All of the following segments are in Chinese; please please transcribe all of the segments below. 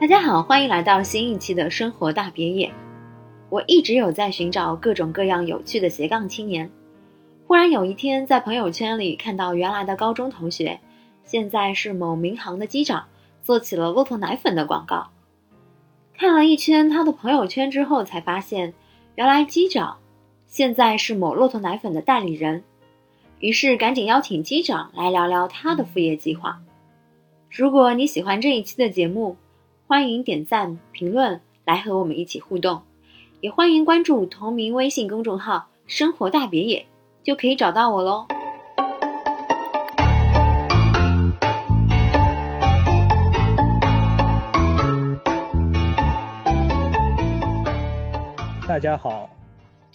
大家好，欢迎来到新一期的生活大别野。我一直有在寻找各种各样有趣的斜杠青年。忽然有一天，在朋友圈里看到原来的高中同学，现在是某民航的机长，做起了骆驼奶粉的广告。看了一圈他的朋友圈之后，才发现原来机长现在是某骆驼奶粉的代理人。于是赶紧邀请机长来聊聊他的副业计划。如果你喜欢这一期的节目，欢迎点赞、评论来和我们一起互动，也欢迎关注同名微信公众号“生活大别野”，就可以找到我喽。大家好，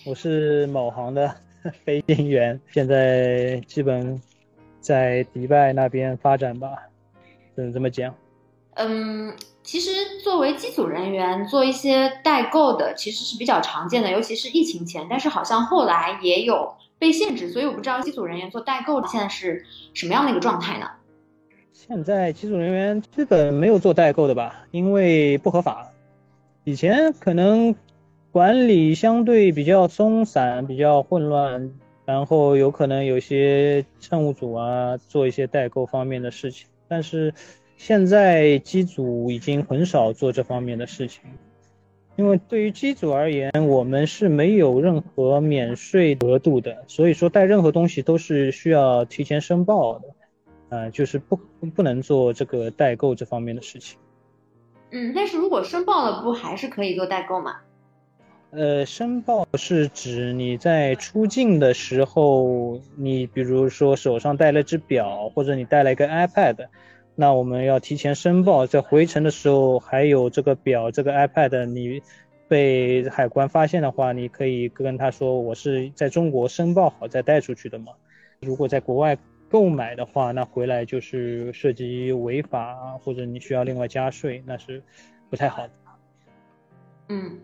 我是某行的飞行员，现在基本在迪拜那边发展吧，只能这么讲。嗯。其实，作为机组人员做一些代购的，其实是比较常见的，尤其是疫情前。但是好像后来也有被限制，所以我不知道机组人员做代购现在是什么样的一个状态呢？现在机组人员基本没有做代购的吧，因为不合法。以前可能管理相对比较松散，比较混乱，然后有可能有些乘务组啊做一些代购方面的事情，但是。现在机组已经很少做这方面的事情，因为对于机组而言，我们是没有任何免税额度的，所以说带任何东西都是需要提前申报的，呃，就是不不能做这个代购这方面的事情。嗯，但是如果申报了，不还是可以做代购吗？呃，申报是指你在出境的时候，你比如说手上带了只表，或者你带了一个 iPad。那我们要提前申报，在回程的时候还有这个表、这个 iPad，你被海关发现的话，你可以跟他说我是在中国申报好再带出去的嘛。如果在国外购买的话，那回来就是涉及违法或者你需要另外加税，那是不太好的。嗯。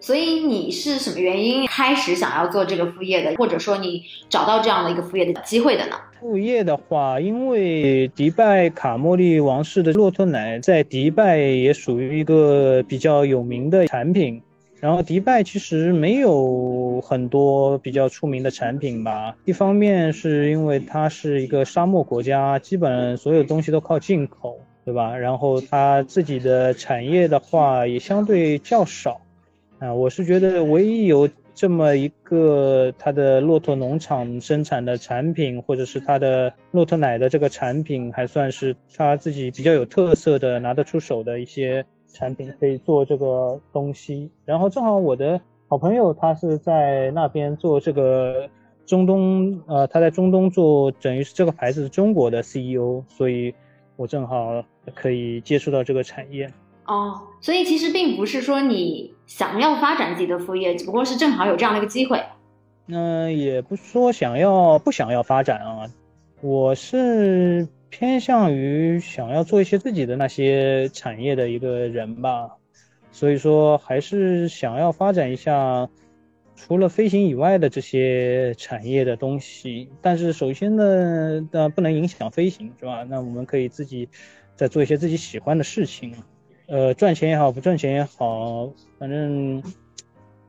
所以你是什么原因开始想要做这个副业的，或者说你找到这样的一个副业的机会的呢？副业的话，因为迪拜卡莫利王室的骆驼奶在迪拜也属于一个比较有名的产品，然后迪拜其实没有很多比较出名的产品吧。一方面是因为它是一个沙漠国家，基本所有东西都靠进口，对吧？然后它自己的产业的话也相对较少。啊，我是觉得唯一有这么一个它的骆驼农场生产的产品，或者是它的骆驼奶的这个产品，还算是它自己比较有特色的、拿得出手的一些产品，可以做这个东西。然后正好我的好朋友他是在那边做这个中东，呃，他在中东做，等于是这个牌子是中国的 CEO，所以我正好可以接触到这个产业。哦，所以其实并不是说你想要发展自己的副业，只不过是正好有这样的一个机会。那，也不说想要不想要发展啊，我是偏向于想要做一些自己的那些产业的一个人吧。所以说还是想要发展一下除了飞行以外的这些产业的东西。但是首先呢，呃，不能影响飞行，是吧？那我们可以自己再做一些自己喜欢的事情。呃，赚钱也好，不赚钱也好，反正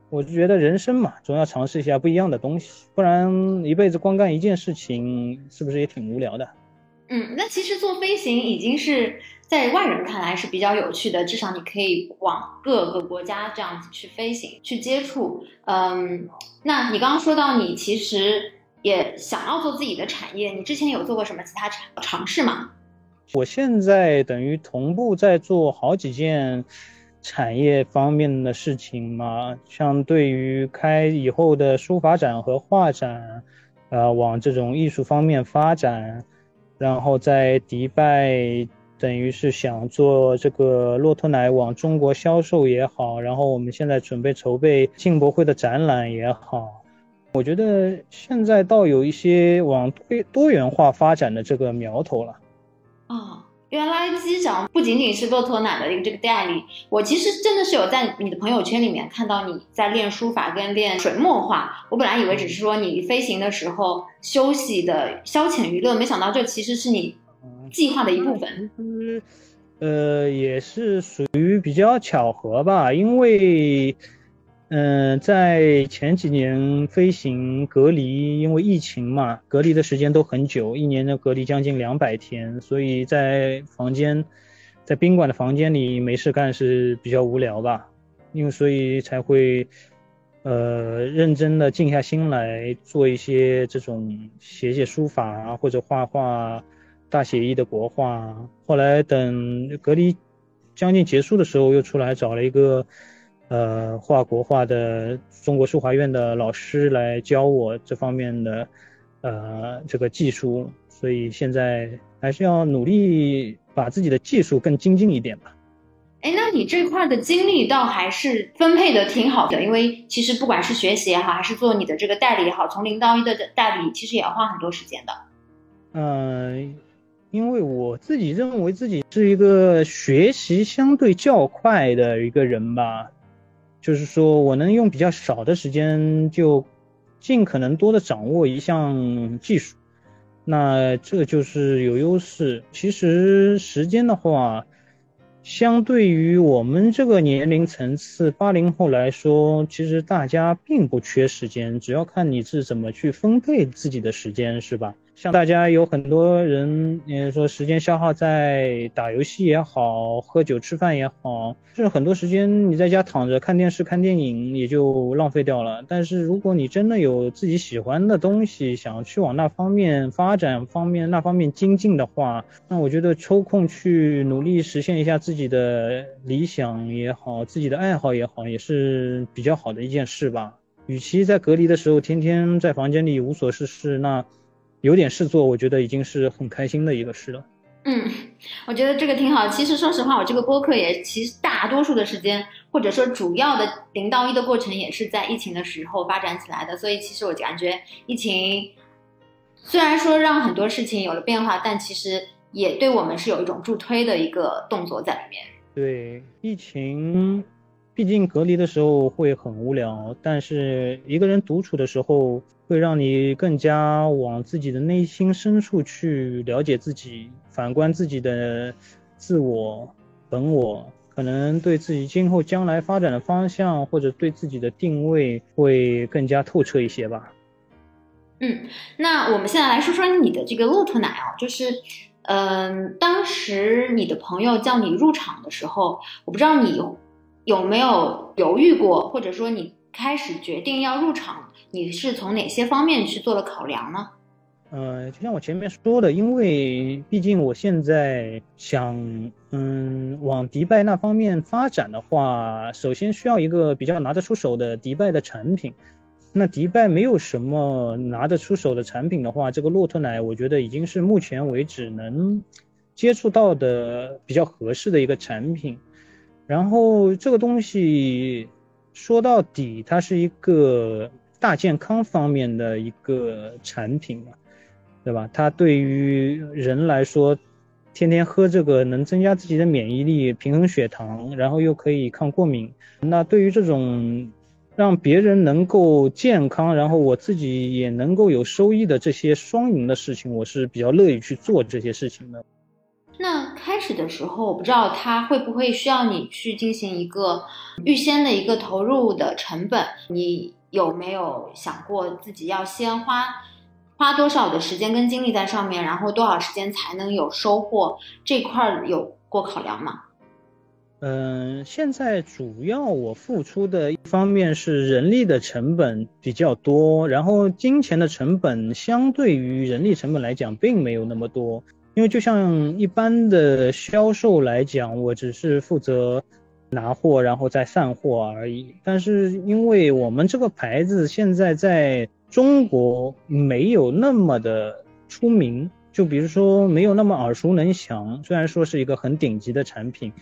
我就觉得人生嘛，总要尝试一下不一样的东西，不然一辈子光干一件事情，是不是也挺无聊的？嗯，那其实做飞行已经是在外人看来是比较有趣的，至少你可以往各个国家这样子去飞行，去接触。嗯，那你刚刚说到你其实也想要做自己的产业，你之前有做过什么其他尝尝试吗？我现在等于同步在做好几件产业方面的事情嘛，像对于开以后的书法展和画展，呃，往这种艺术方面发展，然后在迪拜等于是想做这个骆驼奶往中国销售也好，然后我们现在准备筹备进博会的展览也好，我觉得现在倒有一些往多多元化发展的这个苗头了。哦，原来机长不仅仅是骆驼奶的一个这个代理，我其实真的是有在你的朋友圈里面看到你在练书法跟练水墨画。我本来以为只是说你飞行的时候休息的消遣娱乐，没想到这其实是你计划的一部分。呃，也是属于比较巧合吧，因为，嗯，在前几年飞行隔离，因为疫情嘛，隔离的时间都很久，一年的隔离将近两百天，所以在房间，在宾馆的房间里没事干是比较无聊吧，因为所以才会，呃，认真的静下心来做一些这种写写书法啊，或者画画。大写意的国画，后来等隔离将近结束的时候，又出来找了一个呃画国画的中国书画院的老师来教我这方面的呃这个技术，所以现在还是要努力把自己的技术更精进一点吧。哎，那你这块的精力倒还是分配的挺好的，因为其实不管是学习也好，还是做你的这个代理也好，从零到一的代理，其实也要花很多时间的。嗯。因为我自己认为自己是一个学习相对较快的一个人吧，就是说我能用比较少的时间就尽可能多的掌握一项技术，那这就是有优势。其实时间的话，相对于我们这个年龄层次八零后来说，其实大家并不缺时间，只要看你是怎么去分配自己的时间，是吧？像大家有很多人，嗯，说时间消耗在打游戏也好，喝酒吃饭也好，就是很多时间你在家躺着看电视、看电影也就浪费掉了。但是如果你真的有自己喜欢的东西，想去往那方面发展、方面那方面精进的话，那我觉得抽空去努力实现一下自己的理想也好，自己的爱好也好，也是比较好的一件事吧。与其在隔离的时候天天在房间里无所事事，那。有点事做，我觉得已经是很开心的一个事了。嗯，我觉得这个挺好。其实说实话，我这个播客也其实大多数的时间，或者说主要的零到一的过程，也是在疫情的时候发展起来的。所以其实我感觉疫情虽然说让很多事情有了变化，但其实也对我们是有一种助推的一个动作在里面。对，疫情毕竟隔离的时候会很无聊，但是一个人独处的时候。会让你更加往自己的内心深处去了解自己，反观自己的自我、本我，可能对自己今后将来发展的方向或者对自己的定位会更加透彻一些吧。嗯，那我们现在来说说你的这个骆驼奶啊，就是，嗯，当时你的朋友叫你入场的时候，我不知道你有没有犹豫过，或者说你开始决定要入场。你是从哪些方面去做了考量呢？呃，就像我前面说的，因为毕竟我现在想，嗯，往迪拜那方面发展的话，首先需要一个比较拿得出手的迪拜的产品。那迪拜没有什么拿得出手的产品的话，这个骆驼奶，我觉得已经是目前为止能接触到的比较合适的一个产品。然后这个东西说到底，它是一个。大健康方面的一个产品嘛，对吧？它对于人来说，天天喝这个能增加自己的免疫力，平衡血糖，然后又可以抗过敏。那对于这种让别人能够健康，然后我自己也能够有收益的这些双赢的事情，我是比较乐意去做这些事情的。那开始的时候，我不知道它会不会需要你去进行一个预先的一个投入的成本，你。有没有想过自己要先花花多少的时间跟精力在上面，然后多少时间才能有收获？这块有过考量吗？嗯，现在主要我付出的一方面是人力的成本比较多，然后金钱的成本相对于人力成本来讲并没有那么多，因为就像一般的销售来讲，我只是负责。拿货，然后再散货而已。但是因为我们这个牌子现在在中国没有那么的出名，就比如说没有那么耳熟能详。虽然说是一个很顶级的产品，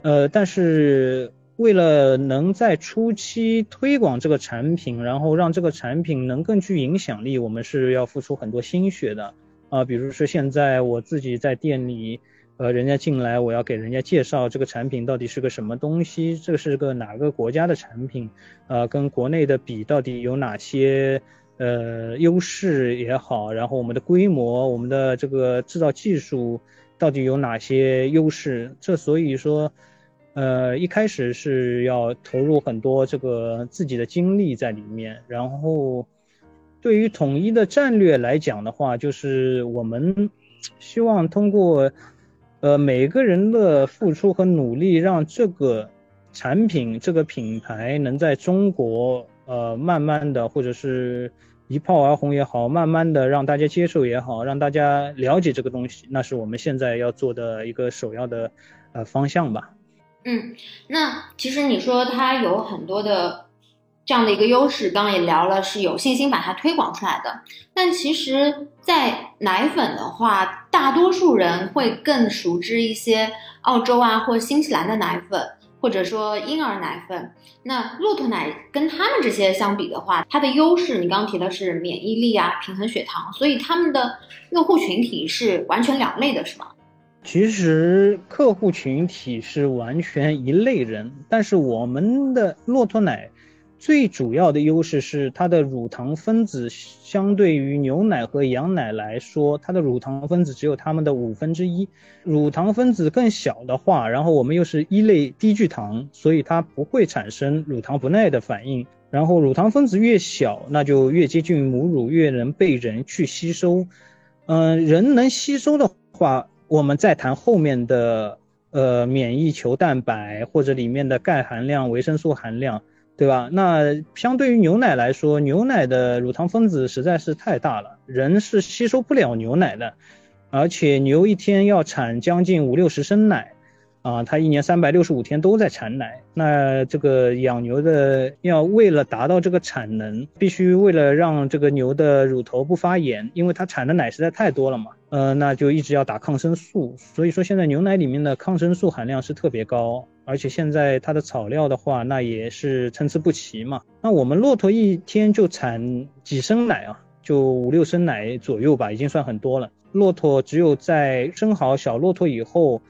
呃，但是为了能在初期推广这个产品，然后让这个产品能更具影响力，我们是要付出很多心血的啊。比如说现在我自己在店里。呃，人家进来，我要给人家介绍这个产品到底是个什么东西，这是个哪个国家的产品，呃，跟国内的比到底有哪些呃优势也好，然后我们的规模、我们的这个制造技术到底有哪些优势？这所以说，呃，一开始是要投入很多这个自己的精力在里面。然后，对于统一的战略来讲的话，就是我们希望通过，呃，每个人的付出和努力，让这个产品、这个品牌能在中国，呃，慢慢的或者是。一炮而红也好，慢慢的让大家接受也好，让大家了解这个东西，那是我们现在要做的一个首要的呃方向吧。嗯，那其实你说它有很多的这样的一个优势，刚刚也聊了，是有信心把它推广出来的。但其实，在奶粉的话，大多数人会更熟知一些澳洲啊或新西兰的奶粉。或者说婴儿奶粉，那骆驼奶跟他们这些相比的话，它的优势你刚刚提的是免疫力啊，平衡血糖，所以他们的用户群体是完全两类的，是吗？其实客户群体是完全一类人，但是我们的骆驼奶。最主要的优势是它的乳糖分子相对于牛奶和羊奶来说，它的乳糖分子只有它们的五分之一。乳糖分子更小的话，然后我们又是一类低聚糖，所以它不会产生乳糖不耐的反应。然后乳糖分子越小，那就越接近母乳，越能被人去吸收。嗯，人能吸收的话，我们再谈后面的呃免疫球蛋白或者里面的钙含量、维生素含量。对吧？那相对于牛奶来说，牛奶的乳糖分子实在是太大了，人是吸收不了牛奶的，而且牛一天要产将近五六十升奶，啊，它一年三百六十五天都在产奶。那这个养牛的要为了达到这个产能，必须为了让这个牛的乳头不发炎，因为它产的奶实在太多了嘛，呃，那就一直要打抗生素。所以说现在牛奶里面的抗生素含量是特别高。而且现在它的草料的话，那也是参差不齐嘛。那我们骆驼一天就产几升奶啊？就五六升奶左右吧，已经算很多了。骆驼只有在生好小骆驼以后，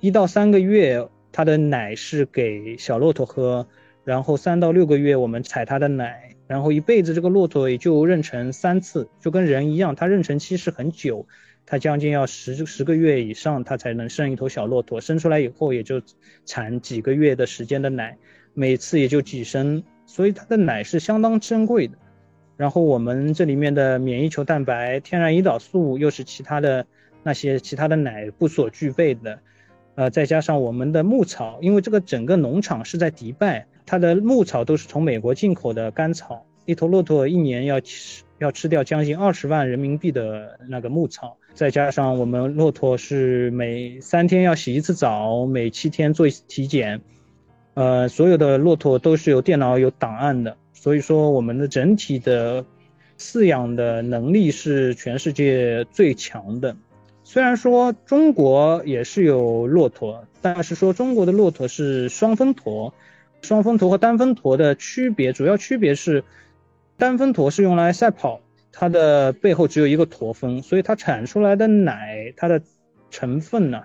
一到三个月，它的奶是给小骆驼喝，然后三到六个月我们采它的奶，然后一辈子这个骆驼也就妊娠三次，就跟人一样，它妊娠期是很久。它将近要十十个月以上，它才能生一头小骆驼。生出来以后，也就产几个月的时间的奶，每次也就几升，所以它的奶是相当珍贵的。然后我们这里面的免疫球蛋白、天然胰岛素，又是其他的那些其他的奶不所具备的。呃，再加上我们的牧草，因为这个整个农场是在迪拜，它的牧草都是从美国进口的干草，一头骆驼一年要吃要吃掉将近二十万人民币的那个牧草。再加上我们骆驼是每三天要洗一次澡，每七天做一次体检，呃，所有的骆驼都是有电脑有档案的，所以说我们的整体的饲养的能力是全世界最强的。虽然说中国也是有骆驼，但是说中国的骆驼是双峰驼，双峰驼和单峰驼的区别主要区别是，单峰驼是用来赛跑。它的背后只有一个驼峰，所以它产出来的奶，它的成分呢，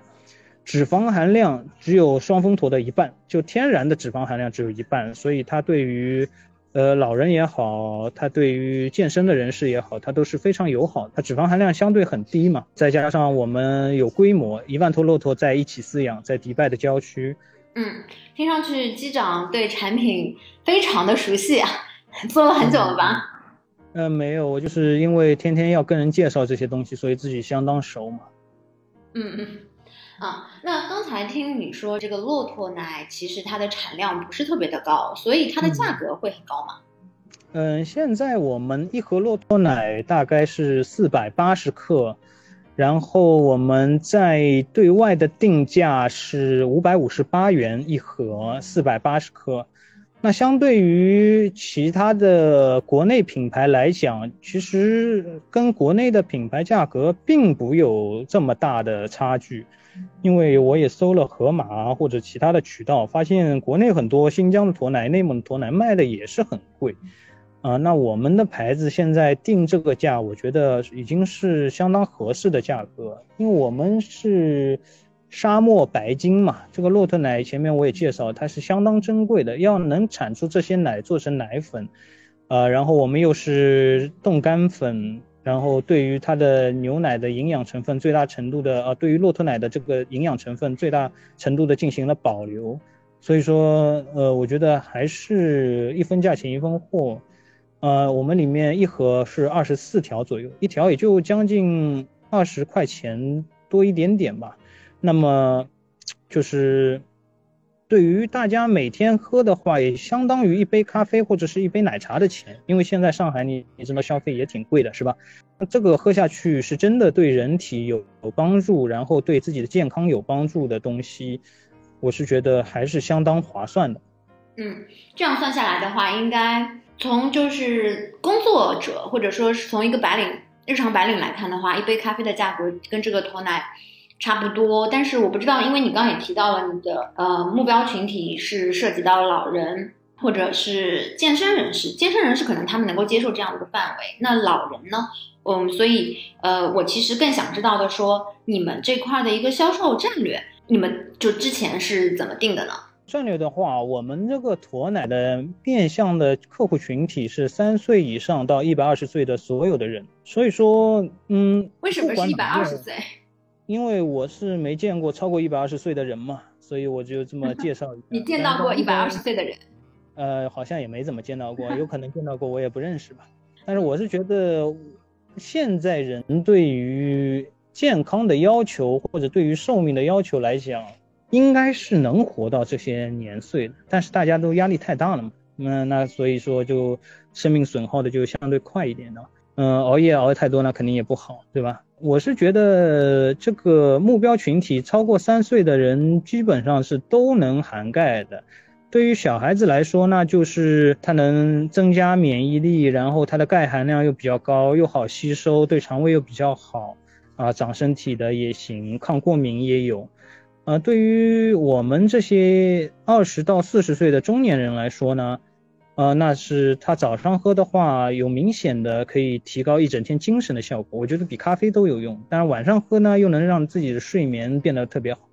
脂肪含量只有双峰驼的一半，就天然的脂肪含量只有一半，所以它对于，呃，老人也好，它对于健身的人士也好，它都是非常友好。它脂肪含量相对很低嘛，再加上我们有规模，一万头骆驼在一起饲养，在迪拜的郊区。嗯，听上去机长对产品非常的熟悉啊，做了很久了吧？呃，没有，我就是因为天天要跟人介绍这些东西，所以自己相当熟嘛。嗯嗯，啊，那刚才听你说这个骆驼奶其实它的产量不是特别的高，所以它的价格会很高吗？嗯，现在我们一盒骆驼奶大概是四百八十克，然后我们在对外的定价是五百五十八元一盒，四百八十克。那相对于其他的国内品牌来讲，其实跟国内的品牌价格并不有这么大的差距，因为我也搜了盒马或者其他的渠道，发现国内很多新疆的驼奶、内蒙的驼奶卖的也是很贵，啊，那我们的牌子现在定这个价，我觉得已经是相当合适的价格，因为我们是。沙漠白金嘛，这个骆驼奶前面我也介绍，它是相当珍贵的，要能产出这些奶做成奶粉，呃，然后我们又是冻干粉，然后对于它的牛奶的营养成分最大程度的，呃，对于骆驼奶的这个营养成分最大程度的进行了保留，所以说，呃，我觉得还是一分价钱一分货，呃，我们里面一盒是二十四条左右，一条也就将近二十块钱多一点点吧，那么就是。对于大家每天喝的话，也相当于一杯咖啡或者是一杯奶茶的钱，因为现在上海你你知道消费也挺贵的，是吧？那这个喝下去是真的对人体有有帮助，然后对自己的健康有帮助的东西，我是觉得还是相当划算的。嗯，这样算下来的话，应该从就是工作者或者说是从一个白领日常白领来看的话，一杯咖啡的价格跟这个驼奶。差不多，但是我不知道，因为你刚刚也提到了你的呃目标群体是涉及到老人或者是健身人士，健身人士可能他们能够接受这样的一个范围，那老人呢？嗯，所以呃，我其实更想知道的说，你们这块的一个销售战略，你们就之前是怎么定的呢？战略的话，我们这个驼奶的面向的客户群体是三岁以上到一百二十岁的所有的人，所以说，嗯，为什么是一百二十岁？因为我是没见过超过一百二十岁的人嘛，所以我就这么介绍一下。你见到过一百二十岁的人？呃，好像也没怎么见到过，有可能见到过，我也不认识吧。但是我是觉得，现在人对于健康的要求或者对于寿命的要求来讲，应该是能活到这些年岁的。但是大家都压力太大了嘛，那那所以说就生命损耗的就相对快一点的。嗯，熬夜熬的太多那肯定也不好，对吧？我是觉得这个目标群体超过三岁的人基本上是都能涵盖的。对于小孩子来说，那就是它能增加免疫力，然后它的钙含量又比较高，又好吸收，对肠胃又比较好啊，长身体的也行，抗过敏也有。呃，对于我们这些二十到四十岁的中年人来说呢？呃，那是他早上喝的话，有明显的可以提高一整天精神的效果，我觉得比咖啡都有用。但是晚上喝呢，又能让自己的睡眠变得特别好，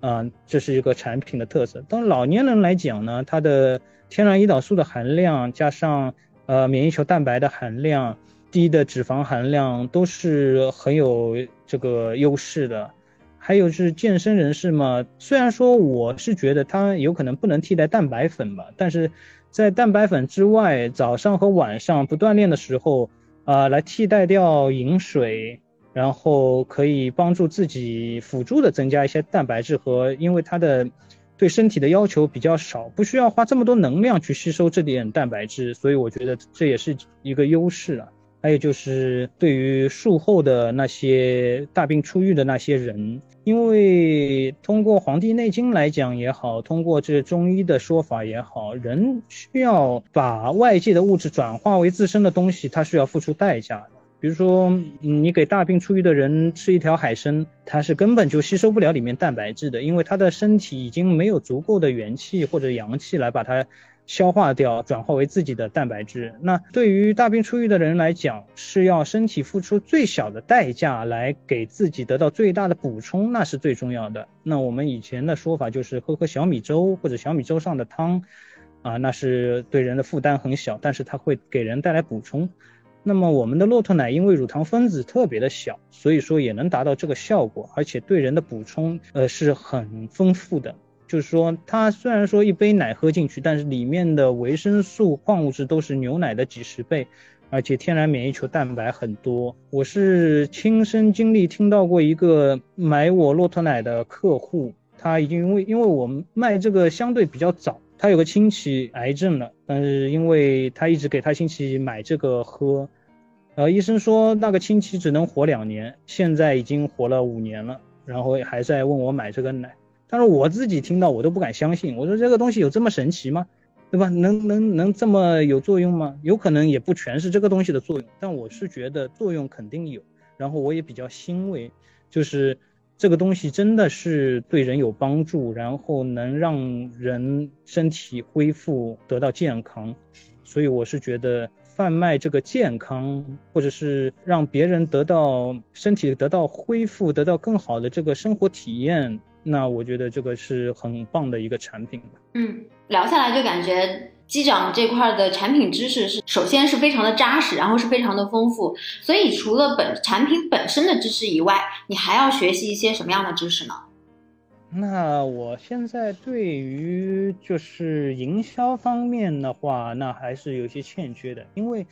啊，这是一个产品的特色。当老年人来讲呢，它的天然胰岛素的含量，加上呃免疫球蛋白的含量，低的脂肪含量，都是很有这个优势的。还有是健身人士嘛，虽然说我是觉得它有可能不能替代蛋白粉吧，但是。在蛋白粉之外，早上和晚上不锻炼的时候，啊，来替代掉饮水，然后可以帮助自己辅助的增加一些蛋白质和，因为它的对身体的要求比较少，不需要花这么多能量去吸收这点蛋白质，所以我觉得这也是一个优势啊。还有就是对于术后的那些大病初愈的那些人，因为通过《黄帝内经》来讲也好，通过这中医的说法也好，人需要把外界的物质转化为自身的东西，它是要付出代价的。比如说，你给大病初愈的人吃一条海参，他是根本就吸收不了里面蛋白质的，因为他的身体已经没有足够的元气或者阳气来把它。消化掉，转化为自己的蛋白质。那对于大病初愈的人来讲，是要身体付出最小的代价来给自己得到最大的补充，那是最重要的。那我们以前的说法就是喝喝小米粥或者小米粥上的汤，啊，那是对人的负担很小，但是它会给人带来补充。那么我们的骆驼奶因为乳糖分子特别的小，所以说也能达到这个效果，而且对人的补充，呃，是很丰富的。就是说，它虽然说一杯奶喝进去，但是里面的维生素、矿物质都是牛奶的几十倍，而且天然免疫球蛋白很多。我是亲身经历听到过一个买我骆驼奶的客户，他已经因为因为我们卖这个相对比较早，他有个亲戚癌症了，但是因为他一直给他亲戚买这个喝，呃，医生说那个亲戚只能活两年，现在已经活了五年了，然后还在问我买这个奶。但是我自己听到我都不敢相信，我说这个东西有这么神奇吗？对吧？能能能这么有作用吗？有可能也不全是这个东西的作用，但我是觉得作用肯定有。然后我也比较欣慰，就是这个东西真的是对人有帮助，然后能让人身体恢复得到健康，所以我是觉得贩卖这个健康，或者是让别人得到身体得到恢复，得到更好的这个生活体验。那我觉得这个是很棒的一个产品嗯，聊下来就感觉机长这块的产品知识是首先是非常的扎实，然后是非常的丰富。所以除了本产品本身的知识以外，你还要学习一些什么样的知识呢？那我现在对于就是营销方面的话，那还是有些欠缺的，因为。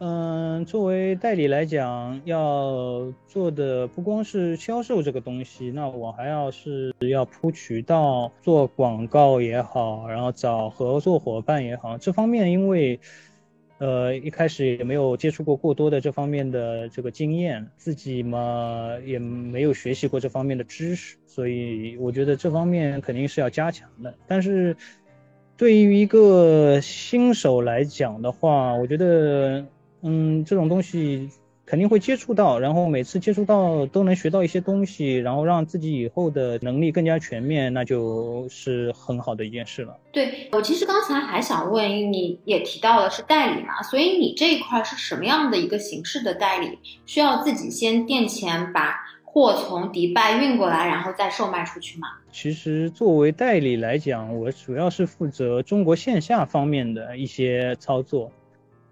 嗯，作为代理来讲，要做的不光是销售这个东西，那我还要是要铺渠道、做广告也好，然后找合作伙伴也好，这方面因为，呃，一开始也没有接触过过多的这方面的这个经验，自己嘛也没有学习过这方面的知识，所以我觉得这方面肯定是要加强的。但是，对于一个新手来讲的话，我觉得。嗯，这种东西肯定会接触到，然后每次接触到都能学到一些东西，然后让自己以后的能力更加全面，那就是很好的一件事了。对我其实刚才还想问，你也提到了是代理嘛，所以你这一块是什么样的一个形式的代理？需要自己先垫钱把货从迪拜运过来，然后再售卖出去吗？其实作为代理来讲，我主要是负责中国线下方面的一些操作。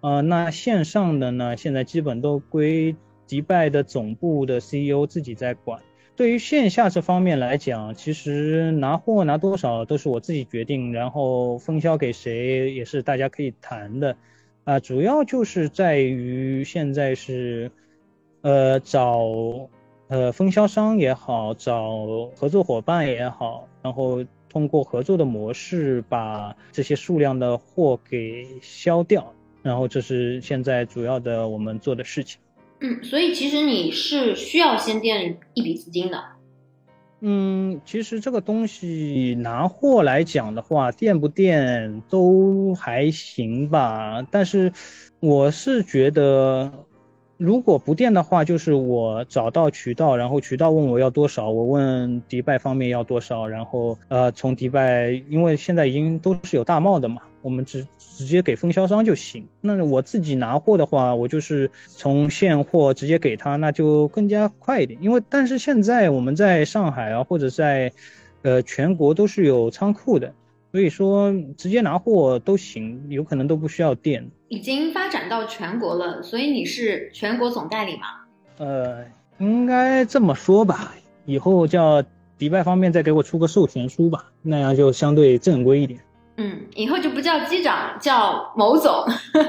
呃，那线上的呢，现在基本都归迪拜的总部的 CEO 自己在管。对于线下这方面来讲，其实拿货拿多少都是我自己决定，然后分销给谁也是大家可以谈的。啊，主要就是在于现在是，呃，找呃分销商也好，找合作伙伴也好，然后通过合作的模式把这些数量的货给销掉。然后这是现在主要的我们做的事情。嗯，所以其实你是需要先垫一笔资金的。嗯，其实这个东西拿货来讲的话，垫不垫都还行吧。但是我是觉得，如果不垫的话，就是我找到渠道，然后渠道问我要多少，我问迪拜方面要多少，然后呃从迪拜，因为现在已经都是有大贸的嘛。我们直直接给分销商就行。那我自己拿货的话，我就是从现货直接给他，那就更加快一点。因为但是现在我们在上海啊，或者在，呃，全国都是有仓库的，所以说直接拿货都行，有可能都不需要店。已经发展到全国了，所以你是全国总代理吗？呃，应该这么说吧。以后叫迪拜方面再给我出个授权书吧，那样就相对正规一点。嗯，以后就不叫机长，叫某总。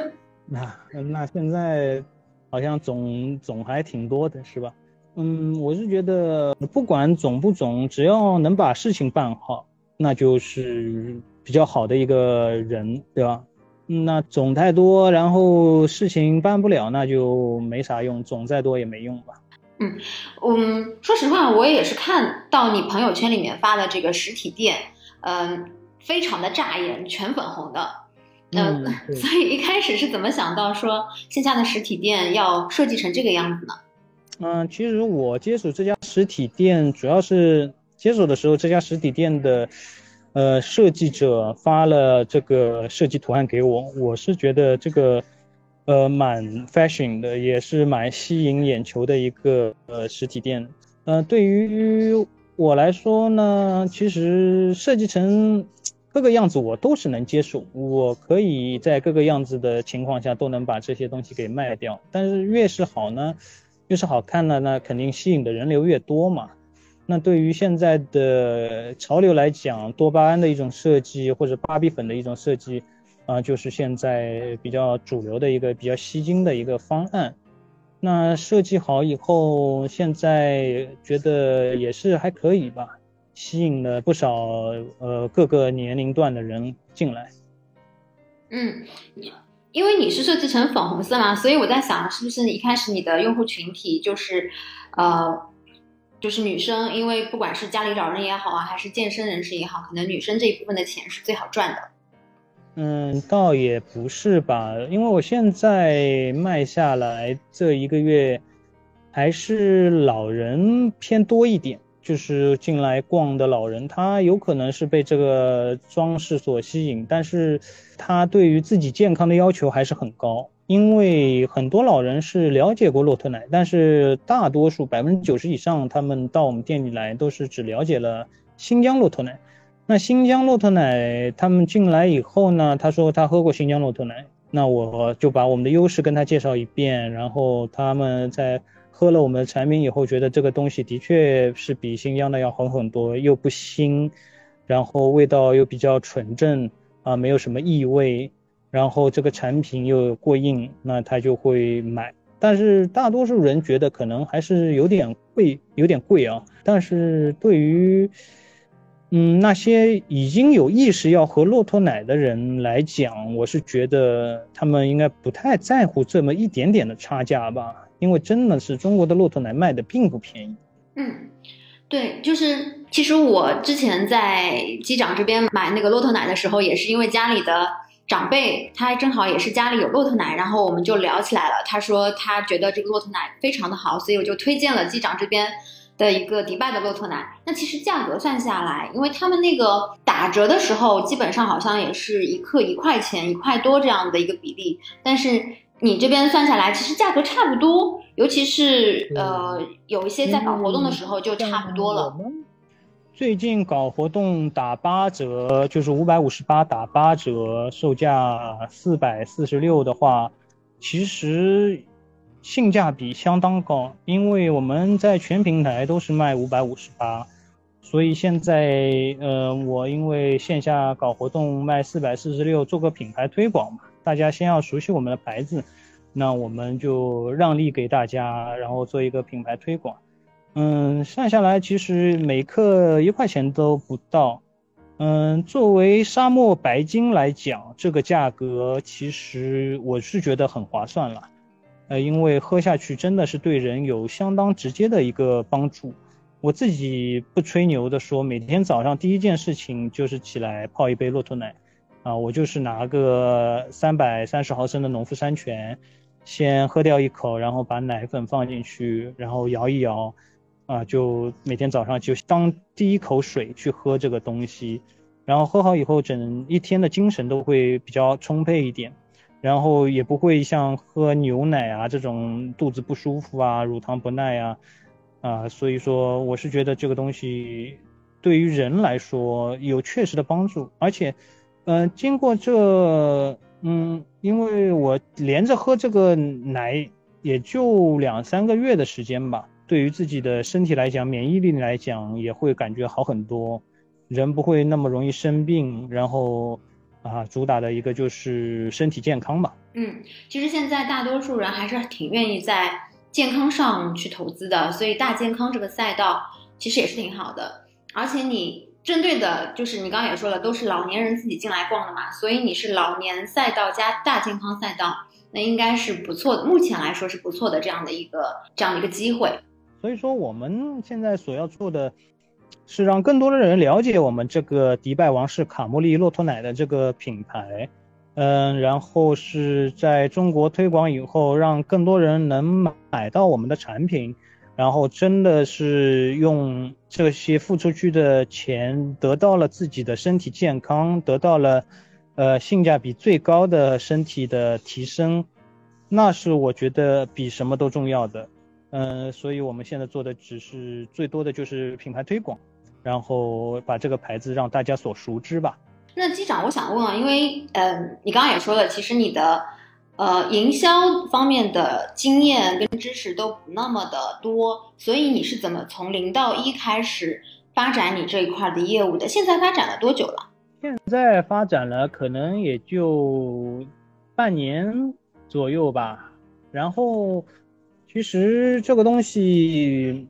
那那现在好像总总还挺多的，是吧？嗯，我是觉得不管总不总，只要能把事情办好，那就是比较好的一个人，对吧？那总太多，然后事情办不了，那就没啥用。总再多也没用吧。嗯嗯，说实话，我也是看到你朋友圈里面发的这个实体店，嗯。非常的扎眼，全粉红的，嗯，所以一开始是怎么想到说线下的实体店要设计成这个样子呢？嗯，其实我接触这家实体店，主要是接手的时候，这家实体店的，呃，设计者发了这个设计图案给我，我是觉得这个，呃，蛮 fashion 的，也是蛮吸引眼球的一个呃实体店。呃，对于我来说呢，其实设计成各个样子我都是能接受，我可以在各个样子的情况下都能把这些东西给卖掉。但是越是好呢，越是好看呢，那肯定吸引的人流越多嘛。那对于现在的潮流来讲，多巴胺的一种设计或者芭比粉的一种设计，啊，就是现在比较主流的一个比较吸睛的一个方案。那设计好以后，现在觉得也是还可以吧，吸引了不少呃各个年龄段的人进来。嗯，因为你是设计成粉红色嘛，所以我在想，是不是一开始你的用户群体就是，呃，就是女生，因为不管是家里老人也好啊，还是健身人士也好，可能女生这一部分的钱是最好赚的。嗯，倒也不是吧，因为我现在卖下来这一个月，还是老人偏多一点，就是进来逛的老人，他有可能是被这个装饰所吸引，但是他对于自己健康的要求还是很高，因为很多老人是了解过骆驼奶，但是大多数百分之九十以上，他们到我们店里来都是只了解了新疆骆驼奶。那新疆骆驼奶他们进来以后呢，他说他喝过新疆骆驼奶，那我就把我们的优势跟他介绍一遍，然后他们在喝了我们的产品以后，觉得这个东西的确是比新疆的要好很多，又不腥，然后味道又比较纯正啊，没有什么异味，然后这个产品又过硬，那他就会买。但是大多数人觉得可能还是有点贵，有点贵啊。但是对于，嗯，那些已经有意识要喝骆驼奶的人来讲，我是觉得他们应该不太在乎这么一点点的差价吧，因为真的是中国的骆驼奶卖的并不便宜。嗯，对，就是其实我之前在机长这边买那个骆驼奶的时候，也是因为家里的。长辈他正好也是家里有骆驼奶，然后我们就聊起来了。他说他觉得这个骆驼奶非常的好，所以我就推荐了机长这边的一个迪拜的骆驼奶。那其实价格算下来，因为他们那个打折的时候，基本上好像也是一克一块钱、一块多这样的一个比例。但是你这边算下来，其实价格差不多，尤其是呃有一些在搞活动的时候就差不多了。最近搞活动打八折，就是五百五十八打八折，售价四百四十六的话，其实性价比相当高。因为我们在全平台都是卖五百五十八，所以现在呃，我因为线下搞活动卖四百四十六，做个品牌推广嘛，大家先要熟悉我们的牌子，那我们就让利给大家，然后做一个品牌推广。嗯，算下来其实每克一块钱都不到。嗯，作为沙漠白金来讲，这个价格其实我是觉得很划算了。呃，因为喝下去真的是对人有相当直接的一个帮助。我自己不吹牛的说，每天早上第一件事情就是起来泡一杯骆驼奶。啊，我就是拿个三百三十毫升的农夫山泉，先喝掉一口，然后把奶粉放进去，然后摇一摇。啊，就每天早上就当第一口水去喝这个东西，然后喝好以后，整一天的精神都会比较充沛一点，然后也不会像喝牛奶啊这种肚子不舒服啊、乳糖不耐啊，啊，所以说我是觉得这个东西对于人来说有确实的帮助，而且，嗯，经过这，嗯，因为我连着喝这个奶也就两三个月的时间吧。对于自己的身体来讲，免疫力来讲也会感觉好很多，人不会那么容易生病，然后啊，主打的一个就是身体健康吧。嗯，其实现在大多数人还是挺愿意在健康上去投资的，所以大健康这个赛道其实也是挺好的。而且你针对的就是你刚刚也说了，都是老年人自己进来逛的嘛，所以你是老年赛道加大健康赛道，那应该是不错的。目前来说是不错的这样的一个这样的一个机会。所以说，我们现在所要做的，是让更多的人了解我们这个迪拜王室卡莫利骆驼奶的这个品牌，嗯，然后是在中国推广以后，让更多人能买到我们的产品，然后真的是用这些付出去的钱，得到了自己的身体健康，得到了，呃，性价比最高的身体的提升，那是我觉得比什么都重要的。嗯，所以我们现在做的只是最多的就是品牌推广，然后把这个牌子让大家所熟知吧。那机长，我想问啊，因为嗯，你刚刚也说了，其实你的呃营销方面的经验跟知识都不那么的多，所以你是怎么从零到一开始发展你这一块的业务的？现在发展了多久了？现在发展了可能也就半年左右吧，然后。其实这个东西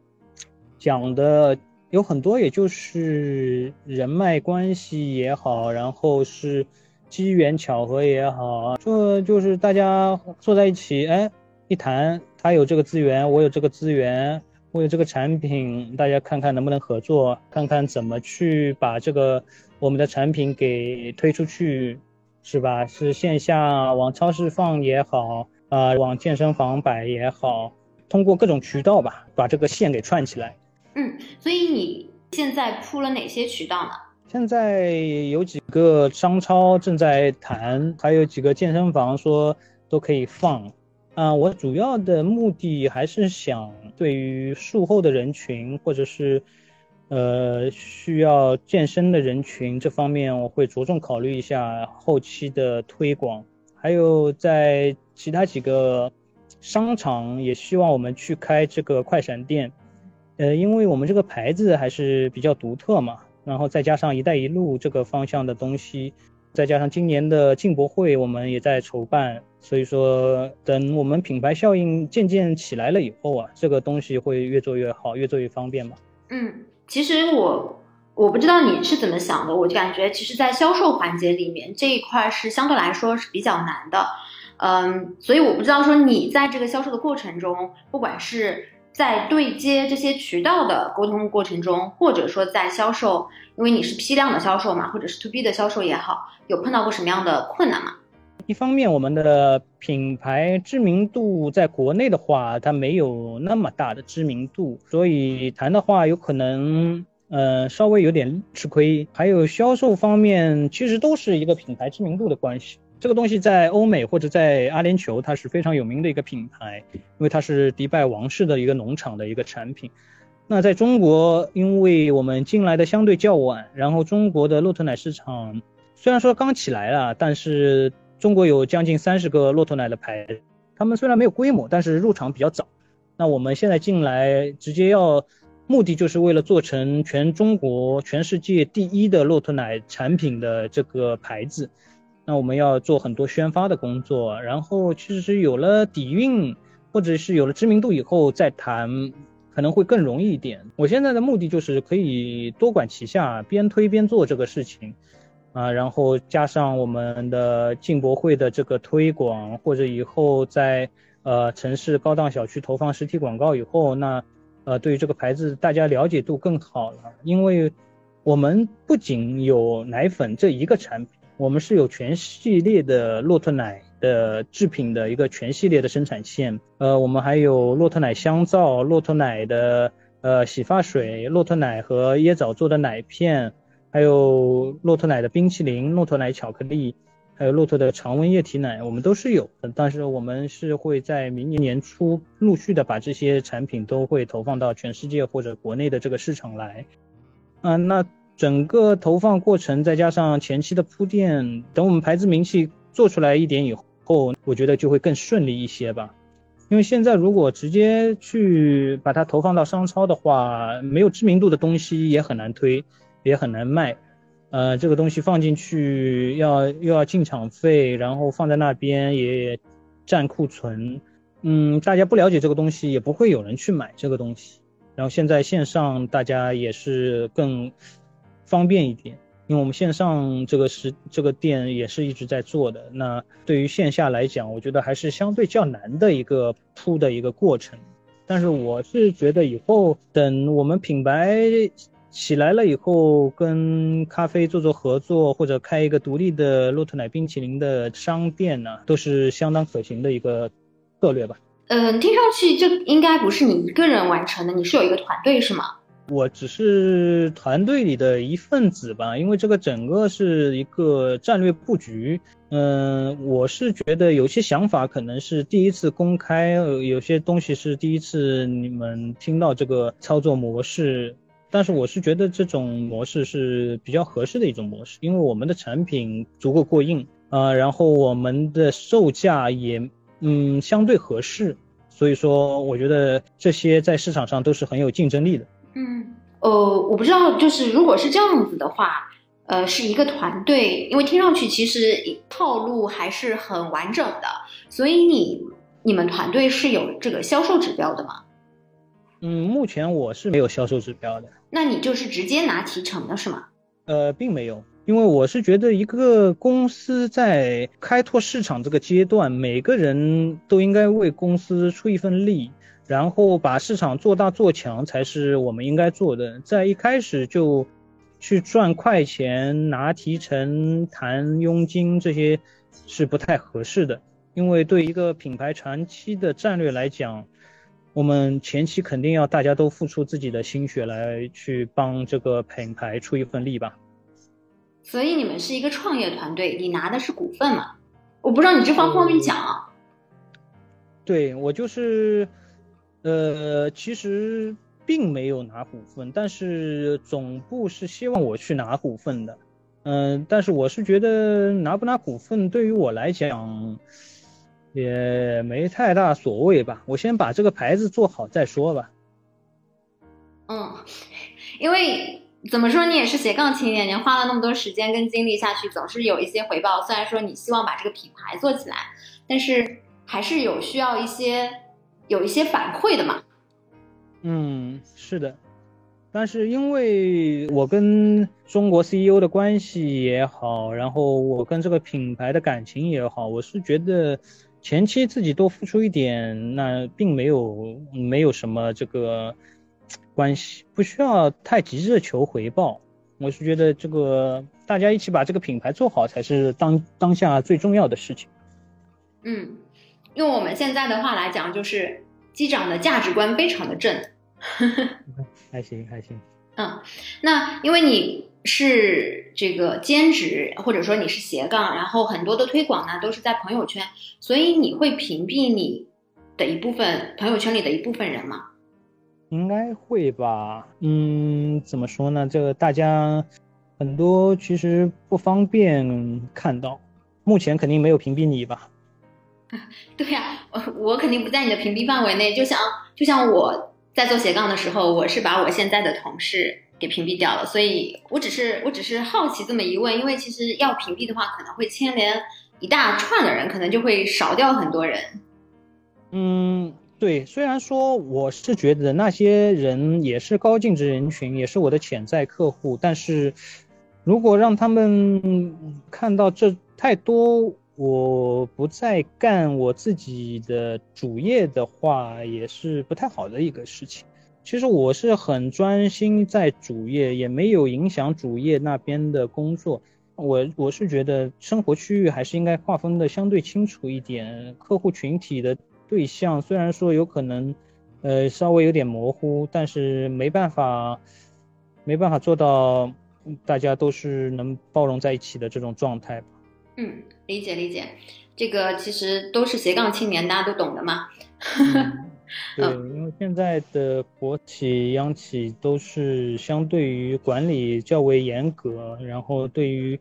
讲的有很多，也就是人脉关系也好，然后是机缘巧合也好啊，这就是大家坐在一起，哎，一谈，他有这个资源，我有这个资源，我有这个产品，大家看看能不能合作，看看怎么去把这个我们的产品给推出去，是吧？是线下往超市放也好。啊，往健身房摆也好，通过各种渠道吧，把这个线给串起来。嗯，所以你现在铺了哪些渠道呢？现在有几个商超正在谈，还有几个健身房说都可以放。啊，我主要的目的还是想对于术后的人群，或者是呃，需要健身的人群这方面，我会着重考虑一下后期的推广。还有在其他几个商场，也希望我们去开这个快闪店。呃，因为我们这个牌子还是比较独特嘛，然后再加上“一带一路”这个方向的东西，再加上今年的进博会，我们也在筹办，所以说等我们品牌效应渐渐起来了以后啊，这个东西会越做越好，越做越方便嘛。嗯，其实我我不知道你是怎么想的，我就感觉其实，在销售环节里面这一块是相对来说是比较难的，嗯，所以我不知道说你在这个销售的过程中，不管是。在对接这些渠道的沟通过程中，或者说在销售，因为你是批量的销售嘛，或者是 to B 的销售也好，有碰到过什么样的困难吗？一方面，我们的品牌知名度在国内的话，它没有那么大的知名度，所以谈的话有可能，呃，稍微有点吃亏。还有销售方面，其实都是一个品牌知名度的关系。这个东西在欧美或者在阿联酋，它是非常有名的一个品牌，因为它是迪拜王室的一个农场的一个产品。那在中国，因为我们进来的相对较晚，然后中国的骆驼奶市场虽然说刚起来了，但是中国有将近三十个骆驼奶的牌，他们虽然没有规模，但是入场比较早。那我们现在进来，直接要目的就是为了做成全中国、全世界第一的骆驼奶产品的这个牌子。那我们要做很多宣发的工作，然后其实是有了底蕴，或者是有了知名度以后再谈，可能会更容易一点。我现在的目的就是可以多管齐下，边推边做这个事情，啊，然后加上我们的进博会的这个推广，或者以后在呃城市高档小区投放实体广告以后，那呃对于这个牌子大家了解度更好了，因为我们不仅有奶粉这一个产品。我们是有全系列的骆驼奶的制品的一个全系列的生产线，呃，我们还有骆驼奶香皂、骆驼奶的呃洗发水、骆驼奶和椰枣做的奶片，还有骆驼奶的冰淇淋、骆驼奶巧克力，还有骆驼的常温液体奶，我们都是有的。但是我们是会在明年年初陆续的把这些产品都会投放到全世界或者国内的这个市场来，嗯，那。整个投放过程，再加上前期的铺垫，等我们牌子名气做出来一点以后，我觉得就会更顺利一些吧。因为现在如果直接去把它投放到商超的话，没有知名度的东西也很难推，也很难卖。呃，这个东西放进去要又要进场费，然后放在那边也占库存。嗯，大家不了解这个东西，也不会有人去买这个东西。然后现在线上大家也是更。方便一点，因为我们线上这个是这个店也是一直在做的。那对于线下来讲，我觉得还是相对较难的一个铺的一个过程。但是我是觉得以后等我们品牌起来了以后，跟咖啡做做合作，或者开一个独立的骆驼奶冰淇淋的商店呢，都是相当可行的一个策略吧。嗯，听上去这应该不是你一个人完成的，你是有一个团队是吗？我只是团队里的一份子吧，因为这个整个是一个战略布局。嗯，我是觉得有些想法可能是第一次公开，有些东西是第一次你们听到这个操作模式。但是我是觉得这种模式是比较合适的一种模式，因为我们的产品足够过硬啊，然后我们的售价也嗯相对合适，所以说我觉得这些在市场上都是很有竞争力的。嗯，呃，我不知道，就是如果是这样子的话，呃，是一个团队，因为听上去其实套路还是很完整的，所以你你们团队是有这个销售指标的吗？嗯，目前我是没有销售指标的。那你就是直接拿提成的是吗？呃，并没有，因为我是觉得一个公司在开拓市场这个阶段，每个人都应该为公司出一份力。然后把市场做大做强才是我们应该做的，在一开始就去赚快钱、拿提成、谈佣金这些是不太合适的，因为对一个品牌长期的战略来讲，我们前期肯定要大家都付出自己的心血来去帮这个品牌出一份力吧。所以你们是一个创业团队，你拿的是股份嘛？我不知道你这方方便讲。对我就是。呃，其实并没有拿股份，但是总部是希望我去拿股份的。嗯，但是我是觉得拿不拿股份对于我来讲也没太大所谓吧。我先把这个牌子做好再说吧。嗯，因为怎么说，你也是斜杠青年，你花了那么多时间跟精力下去，总是有一些回报。虽然说你希望把这个品牌做起来，但是还是有需要一些有一些反馈的嘛。嗯，是的，但是因为我跟中国 CEO 的关系也好，然后我跟这个品牌的感情也好，我是觉得前期自己多付出一点，那并没有没有什么这个关系，不需要太急着求回报。我是觉得这个大家一起把这个品牌做好才是当当下最重要的事情。嗯，用我们现在的话来讲，就是。机长的价值观非常的正，还行还行。嗯，那因为你是这个兼职，或者说你是斜杠，然后很多的推广呢都是在朋友圈，所以你会屏蔽你的一部分朋友圈里的一部分人吗？应该会吧。嗯，怎么说呢？这个大家很多其实不方便看到，目前肯定没有屏蔽你吧。对呀，我我肯定不在你的屏蔽范围内。就像就像我在做斜杠的时候，我是把我现在的同事给屏蔽掉了。所以我只是我只是好奇这么一问，因为其实要屏蔽的话，可能会牵连一大串的人，可能就会少掉很多人。嗯，对。虽然说我是觉得那些人也是高净值人群，也是我的潜在客户，但是如果让他们看到这太多。我不再干我自己的主业的话，也是不太好的一个事情。其实我是很专心在主业，也没有影响主业那边的工作。我我是觉得生活区域还是应该划分的相对清楚一点。客户群体的对象虽然说有可能，呃，稍微有点模糊，但是没办法，没办法做到大家都是能包容在一起的这种状态。嗯，理解理解，这个其实都是斜杠青年，大家都懂的嘛。对，因为现在的国企、央企都是相对于管理较为严格，然后对于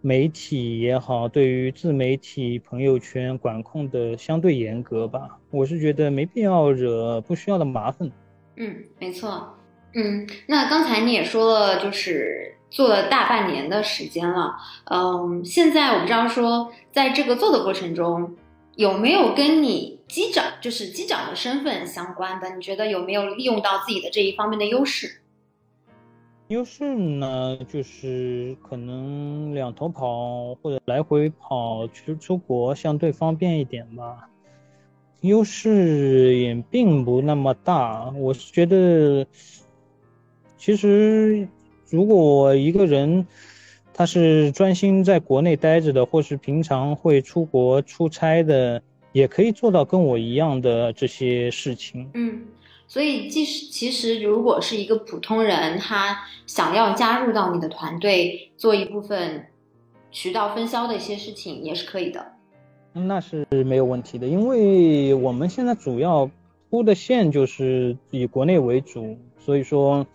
媒体也好，对于自媒体、朋友圈管控的相对严格吧。我是觉得没必要惹不需要的麻烦。嗯，没错。嗯，那刚才你也说了，就是。做了大半年的时间了，嗯，现在我不知道说，在这个做的过程中，有没有跟你机长，就是机长的身份相关的？你觉得有没有利用到自己的这一方面的优势？优势呢，就是可能两头跑或者来回跑去出国相对方便一点吧。优势也并不那么大，我是觉得，其实。如果一个人他是专心在国内待着的，或是平常会出国出差的，也可以做到跟我一样的这些事情。嗯，所以即使其实如果是一个普通人，他想要加入到你的团队，做一部分渠道分销的一些事情，也是可以的。那是没有问题的，因为我们现在主要铺的线就是以国内为主，所以说。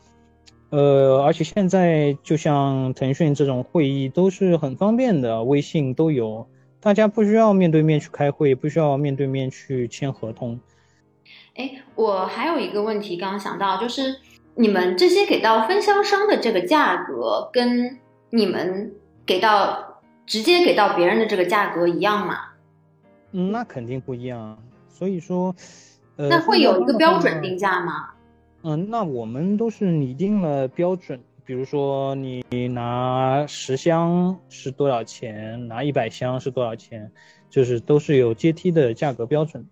呃，而且现在就像腾讯这种会议都是很方便的，微信都有，大家不需要面对面去开会，不需要面对面去签合同。哎，我还有一个问题，刚刚想到，就是你们这些给到分销商的这个价格，跟你们给到直接给到别人的这个价格一样吗？嗯，那肯定不一样。所以说，呃，那会有一个标准定价吗？嗯，那我们都是拟定了标准，比如说你拿十箱是多少钱，拿一百箱是多少钱，就是都是有阶梯的价格标准。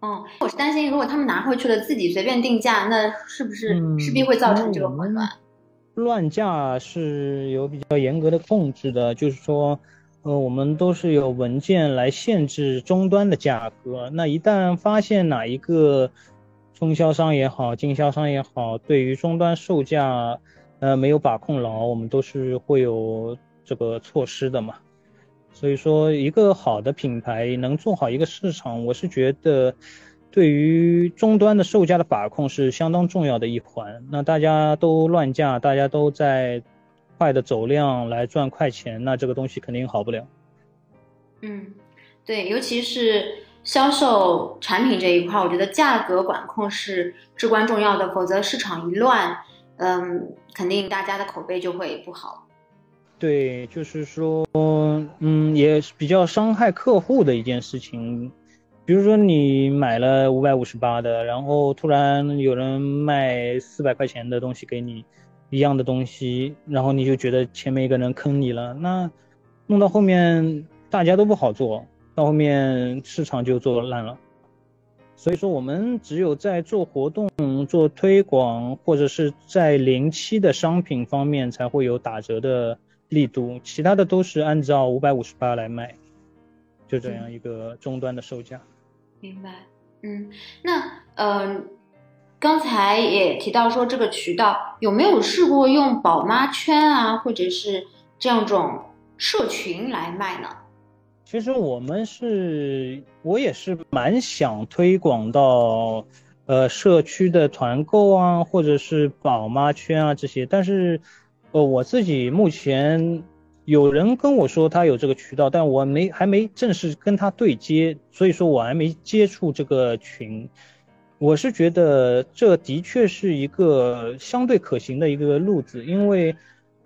哦，我是担心如果他们拿回去了自己随便定价，那是不是势必会造成这个混乱？乱价是有比较严格的控制的，就是说，呃，我们都是有文件来限制终端的价格。那一旦发现哪一个。分销商也好，经销商也好，对于终端售价，呃，没有把控牢，我们都是会有这个措施的嘛。所以说，一个好的品牌能做好一个市场，我是觉得，对于终端的售价的把控是相当重要的一环。那大家都乱价，大家都在快的走量来赚快钱，那这个东西肯定好不了。嗯，对，尤其是销售产品这一块，我觉得价格管控是至关重要的，否则市场一乱，嗯，肯定大家的口碑就会不好。对，就是说，嗯，也比较伤害客户的一件事情。比如说你买了五百五十八的，然后突然有人卖四百块钱的东西给你，一样的东西，然后你就觉得前面一个人坑你了，那弄到后面大家都不好做，到后面市场就做烂了。所以说我们只有在做活动、做推广或者是在临期的商品方面才会有打折的力度，其他的都是按照五百五十八来卖，就这样一个终端的售价。明白，嗯，那嗯，刚才也提到说这个渠道有没有试过用宝妈圈啊，或者是这样种社群来卖呢？其实我们是，我也是蛮想推广到，呃，社区的团购啊，或者是宝妈圈啊这些，但是，呃，我自己目前。有人跟我说他有这个渠道，但我没还没正式跟他对接，所以说我还没接触这个群。我是觉得这的确是一个相对可行的一个路子，因为，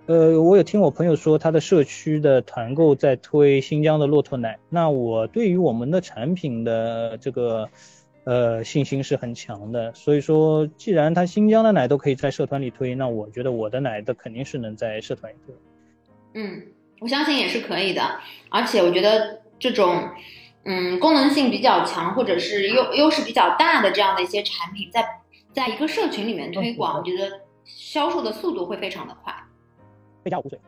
呃，我有听我朋友说他的社区的团购在推新疆的骆驼奶，那我对于我们的产品的这个，呃，信心是很强的。所以说，既然他新疆的奶都可以在社团里推，那我觉得我的奶的肯定是能在社团里推。嗯，我相信也是可以的，而且我觉得这种，嗯，功能性比较强或者是优优势比较大的这样的一些产品，在在一个社群里面推广，我觉得销售的速度会非常的快。可以加我壶水，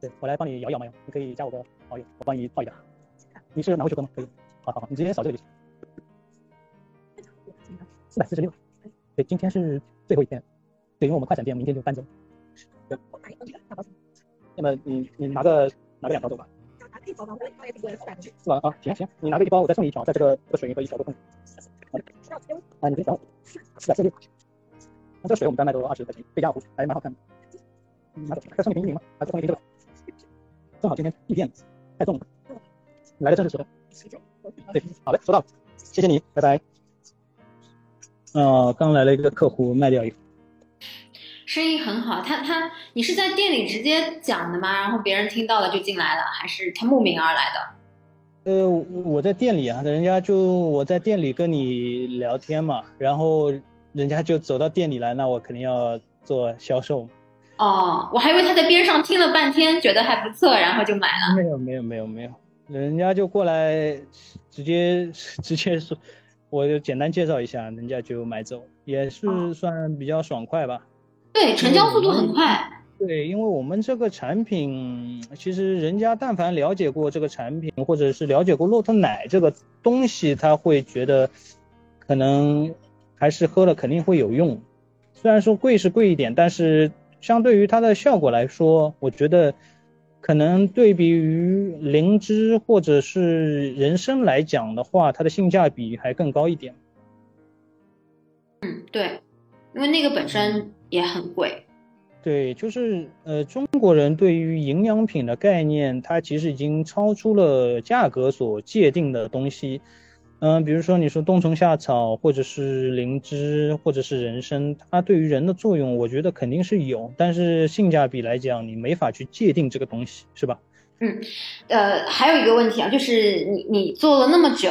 对我来帮你摇一摇嘛，你可以加我个好友，我帮你泡一个。你是拿回去喝吗？可以，好好好，你直接扫这个就行。四百四十六，对，今天是最后一天，对，因为我们快闪店明天就搬走。那么你你拿个拿个两条走吧。是吧？啊，行行，你拿个一包，我再送你一条，在这个这个水银和一条都送。啊，你别找，四百四十六。那这水我们单卖都二十块钱，贝加壶还蛮好看的。拿走，再送你瓶一瓶吗？还是送你瓶这个？正好今天地垫太重了，来的正是时候。对，好嘞，收到，谢谢你，拜拜。呃，刚来了一个客户，卖掉一个。生意很好，他他你是在店里直接讲的吗？然后别人听到了就进来了，还是他慕名而来的？呃，我在店里啊，人家就我在店里跟你聊天嘛，然后人家就走到店里来，那我肯定要做销售。哦，我还以为他在边上听了半天，觉得还不错，然后就买了。没有没有没有没有，人家就过来直接直接说，我就简单介绍一下，人家就买走，也是算比较爽快吧。对，成交速度很快。对，因为我们这个产品，其实人家但凡了解过这个产品，或者是了解过骆驼奶这个东西，他会觉得可能还是喝了肯定会有用。虽然说贵是贵一点，但是相对于它的效果来说，我觉得可能对比于灵芝或者是人参来讲的话，它的性价比还更高一点。嗯，对，因为那个本身。也很贵，对，就是呃，中国人对于营养品的概念，它其实已经超出了价格所界定的东西。嗯，比如说你说冬虫夏草，或者是灵芝，或者是人参，它对于人的作用，我觉得肯定是有，但是性价比来讲，你没法去界定这个东西，是吧？嗯，呃，还有一个问题啊，就是你你做了那么久，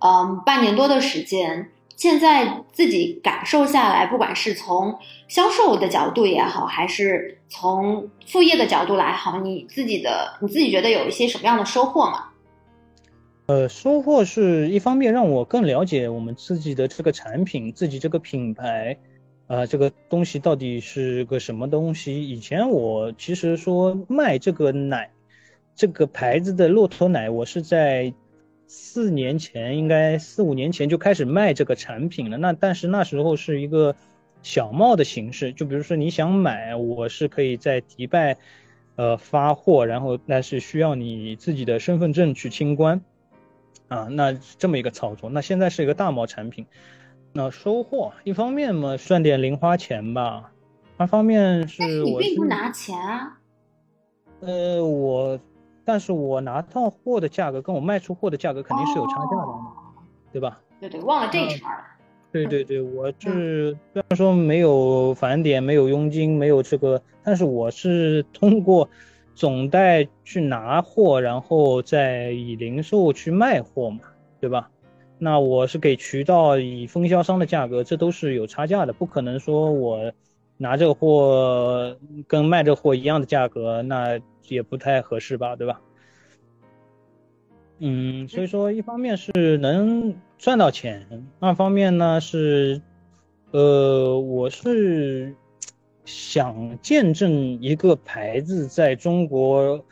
嗯，半年多的时间。现在自己感受下来，不管是从销售的角度也好，还是从副业的角度来好，你自己的你自己觉得有一些什么样的收获吗？呃，收获是一方面让我更了解我们自己的这个产品，自己这个品牌，啊，这个东西到底是个什么东西？以前我其实说卖这个奶，这个牌子的骆驼奶，我是在。四年前，应该四五年前就开始卖这个产品了。那但是那时候是一个小贸的形式，就比如说你想买，我是可以在迪拜，呃发货，然后但是需要你自己的身份证去清关。啊，那这么一个操作，那现在是一个大毛产品，那收获一方面嘛赚点零花钱吧，二方面是我并不拿钱啊。呃，我，但是我拿到货的价格跟我卖出货的价格肯定是有差价的，对吧？对对，忘了这茬了。对对对，我是虽然说没有返点，没有佣金，没有这个，但是我是通过总代去拿货，然后再以零售去卖货嘛，对吧？那我是给渠道以分销商的价格，这都是有差价的，不可能说我拿这个货跟卖这货一样的价格，那也不太合适吧，对吧？嗯，所以说一方面是能赚到钱，二方面呢是，呃，我是想见证一个牌子在中国，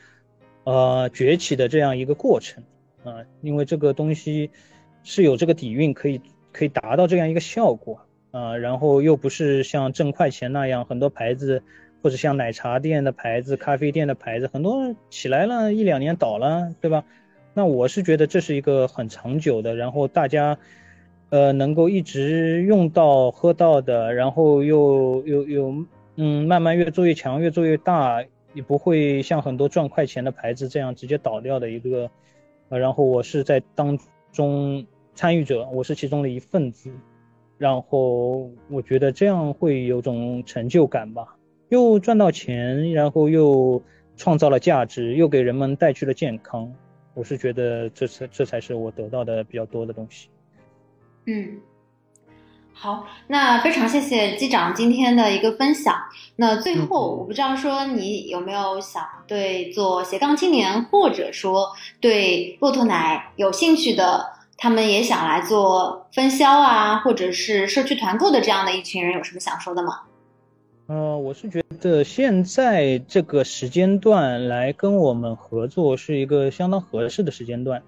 呃崛起的这样一个过程啊，因为这个东西是有这个底蕴可以可以达到这样一个效果啊，然后又不是像挣快钱那样，很多牌子或者像奶茶店的牌子、咖啡店的牌子，很多起来了一两年倒了，对吧？那我是觉得这是一个很长久的，然后大家，呃，能够一直用到喝到的，然后又又又，嗯，慢慢越做越强，越做越大，也不会像很多赚快钱的牌子这样直接倒掉的一个，呃，然后我是在当中参与者，我是其中的一份子，然后我觉得这样会有种成就感吧，又赚到钱，然后又创造了价值，又给人们带去了健康。我是觉得这才这才是我得到的比较多的东西。嗯，好，那非常谢谢机长今天的一个分享。那最后，我不知道说你有没有想对做斜杠青年，或者说对骆驼奶有兴趣的，他们也想来做分销啊，或者是社区团购的这样的一群人，有什么想说的吗？呃，我是觉得现在这个时间段来跟我们合作是一个相当合适的时间段。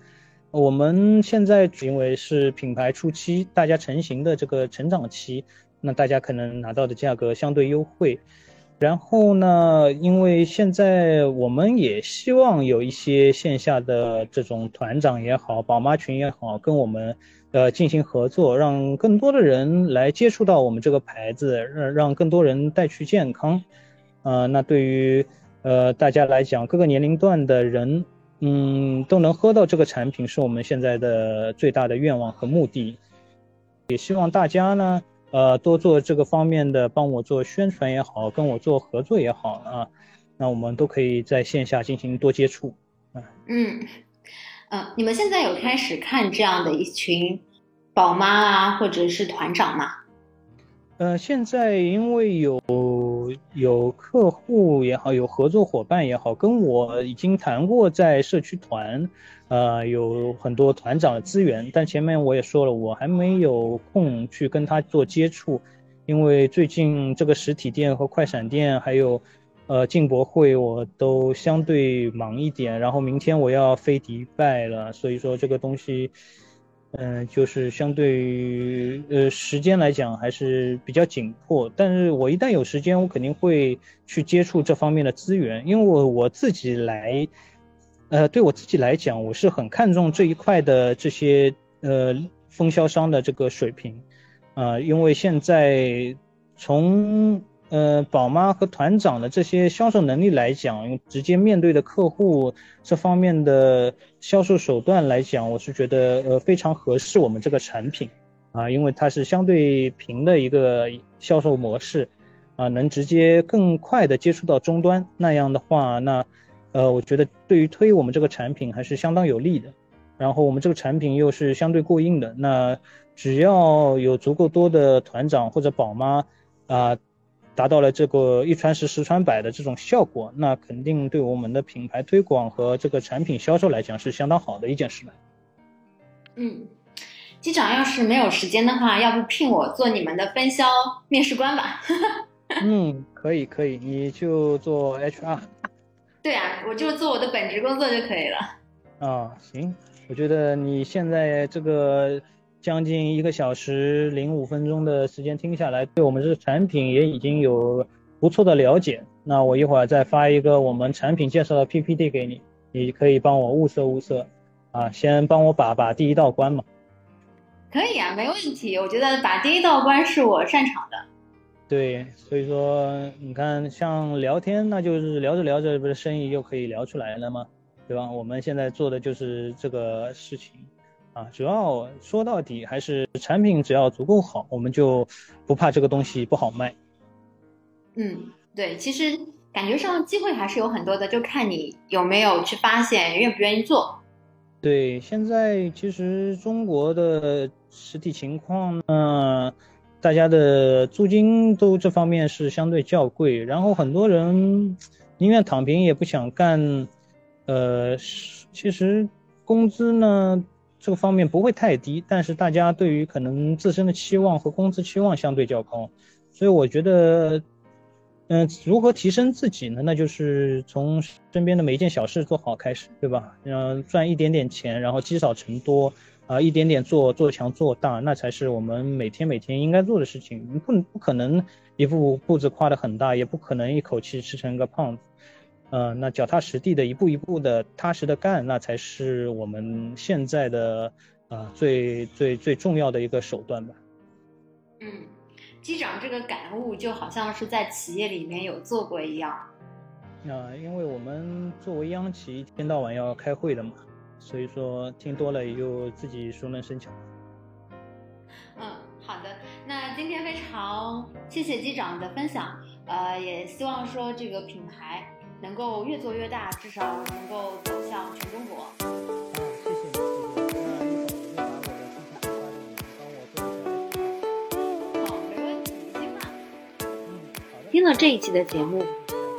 我们现在因为是品牌初期，大家成型的这个成长期，那大家可能拿到的价格相对优惠。然后呢，因为现在我们也希望有一些线下的这种团长也好，宝妈群也好，跟我们。呃，进行合作，让更多的人来接触到我们这个牌子，让让更多人带去健康。呃，那对于呃大家来讲，各个年龄段的人，嗯，都能喝到这个产品，是我们现在的最大的愿望和目的。也希望大家呢，呃，多做这个方面的，帮我做宣传也好，跟我做合作也好啊，那我们都可以在线下进行多接触。嗯。嗯，你们现在有开始看这样的一群宝妈啊，或者是团长吗？呃，现在因为有有客户也好，有合作伙伴也好，跟我已经谈过在社区团，呃，有很多团长的资源，但前面我也说了，我还没有空去跟他做接触，因为最近这个实体店和快闪店还有。呃，进博会我都相对忙一点，然后明天我要飞迪拜了，所以说这个东西，嗯，就是相对于呃时间来讲还是比较紧迫。但是我一旦有时间，我肯定会去接触这方面的资源，因为我我自己来，呃，对我自己来讲，我是很看重这一块的这些呃分销商的这个水平，啊，因为现在从呃，宝妈和团长的这些销售能力来讲，直接面对的客户这方面的销售手段来讲，我是觉得呃非常合适我们这个产品，啊，因为它是相对平的一个销售模式，啊，能直接更快的接触到终端，那样的话，那呃，我觉得对于推我们这个产品还是相当有利的。然后我们这个产品又是相对过硬的，那只要有足够多的团长或者宝妈啊。达到了这个一传十十传百的这种效果，那肯定对我们的品牌推广和这个产品销售来讲是相当好的一件事了。嗯，机长要是没有时间的话，要不聘我做你们的分销面试官吧？嗯，可以可以，你就做 HR。对啊，我就做我的本职工作就可以了。啊，行，我觉得你现在这个。将近一个小时零五分钟的时间听下来，对我们这个产品也已经有不错的了解。那我一会儿再发一个我们产品介绍的 PPT 给你，你可以帮我物色物色，啊，先帮我把把第一道关嘛。可以啊，没问题。我觉得把第一道关是我擅长的。对，所以说你看，像聊天，那就是聊着聊着，不是生意又可以聊出来了吗？对吧？我们现在做的就是这个事情，啊，主要说到底还是产品只要足够好，我们就不怕这个东西不好卖。嗯，对，其实感觉上机会还是有很多的，就看你有没有去发现，愿不愿意做。对，现在其实中国的实体情况呢。大家的租金都这方面是相对较贵，然后很多人宁愿躺平也不想干，呃，其实工资呢这个方面不会太低，但是大家对于可能自身的期望和工资期望相对较高，所以我觉得，嗯，如何提升自己呢？那就是从身边的每一件小事做好开始，对吧？嗯，赚一点点钱，然后积少成多。啊，一点点做做强做大，那才是我们每天每天应该做的事情。不不可能一步步子跨得很大，也不可能一口气吃成个胖子。呃，那脚踏实地的一步一步的踏实的干，那才是我们现在的啊最最最重要的一个手段吧。嗯，机长这个感悟就好像是在企业里面有做过一样。啊，因为我们作为央企，一天到晚要开会的嘛。所以说听多了也就自己熟能生巧。嗯，好的。那今天非常谢谢机长的分享，呃，也希望说这个品牌能够越做越大，至少能够走向全中国。啊，谢谢你，谢谢。那一会儿我就把我的信息发给你，帮我做一下。好，没问题，行吧。嗯，好的。听了这一期的节目，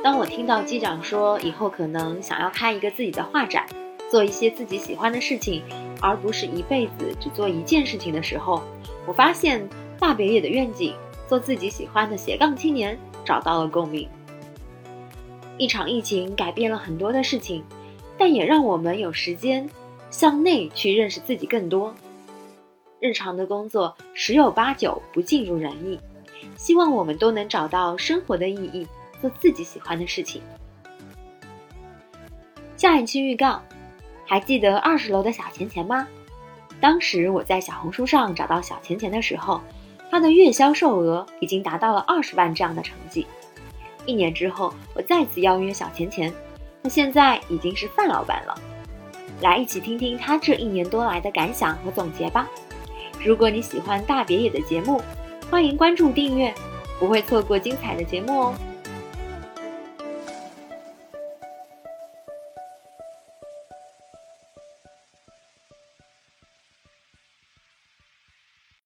当我听到机长说以后可能想要开一个自己的画展。做一些自己喜欢的事情，而不是一辈子只做一件事情的时候，我发现大别野的愿景，做自己喜欢的斜杠青年，找到了共鸣。一场疫情改变了很多的事情，但也让我们有时间向内去认识自己更多。日常的工作十有八九不尽如人意，希望我们都能找到生活的意义，做自己喜欢的事情。下一期预告。还记得二十楼的小钱钱吗？当时我在小红书上找到小钱钱的时候，他的月销售额已经达到了二十万这样的成绩。一年之后，我再次邀约小钱钱，他现在已经是范老板了。来一起听听他这一年多来的感想和总结吧。如果你喜欢大别野的节目，欢迎关注订阅，不会错过精彩的节目哦。